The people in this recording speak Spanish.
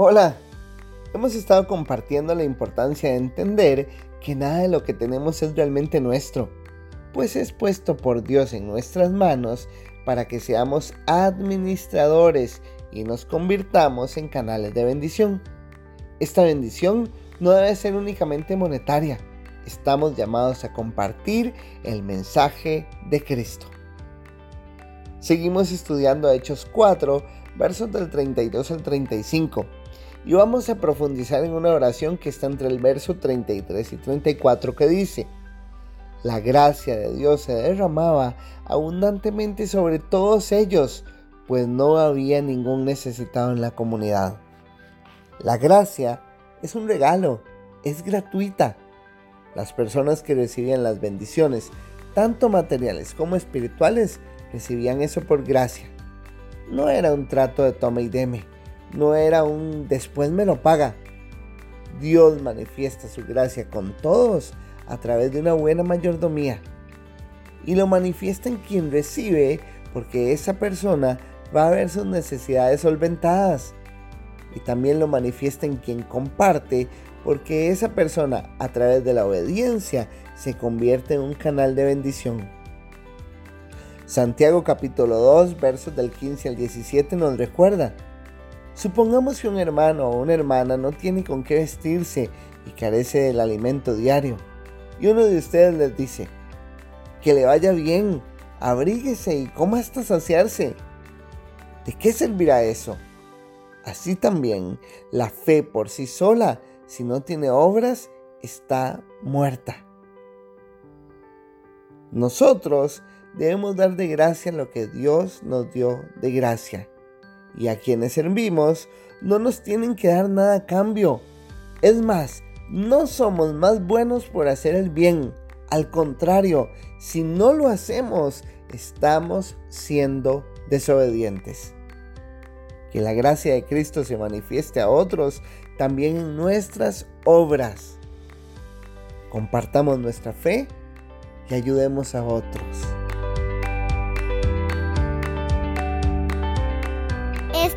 Hola, hemos estado compartiendo la importancia de entender que nada de lo que tenemos es realmente nuestro, pues es puesto por Dios en nuestras manos para que seamos administradores y nos convirtamos en canales de bendición. Esta bendición no debe ser únicamente monetaria, estamos llamados a compartir el mensaje de Cristo. Seguimos estudiando Hechos 4, versos del 32 al 35 y vamos a profundizar en una oración que está entre el verso 33 y 34 que dice, La gracia de Dios se derramaba abundantemente sobre todos ellos, pues no había ningún necesitado en la comunidad. La gracia es un regalo, es gratuita. Las personas que recibían las bendiciones, tanto materiales como espirituales, recibían eso por gracia. No era un trato de toma y deme no era un después me lo paga. Dios manifiesta su gracia con todos a través de una buena mayordomía. Y lo manifiesta en quien recibe porque esa persona va a ver sus necesidades solventadas. Y también lo manifiesta en quien comparte porque esa persona a través de la obediencia se convierte en un canal de bendición. Santiago capítulo 2 versos del 15 al 17 nos recuerda, Supongamos que un hermano o una hermana no tiene con qué vestirse y carece del alimento diario. Y uno de ustedes les dice, que le vaya bien, abríguese y coma hasta saciarse. ¿De qué servirá eso? Así también, la fe por sí sola, si no tiene obras, está muerta. Nosotros debemos dar de gracia lo que Dios nos dio de gracia y a quienes servimos no nos tienen que dar nada a cambio. Es más, no somos más buenos por hacer el bien. Al contrario, si no lo hacemos, estamos siendo desobedientes. Que la gracia de Cristo se manifieste a otros también en nuestras obras. Compartamos nuestra fe y ayudemos a otros.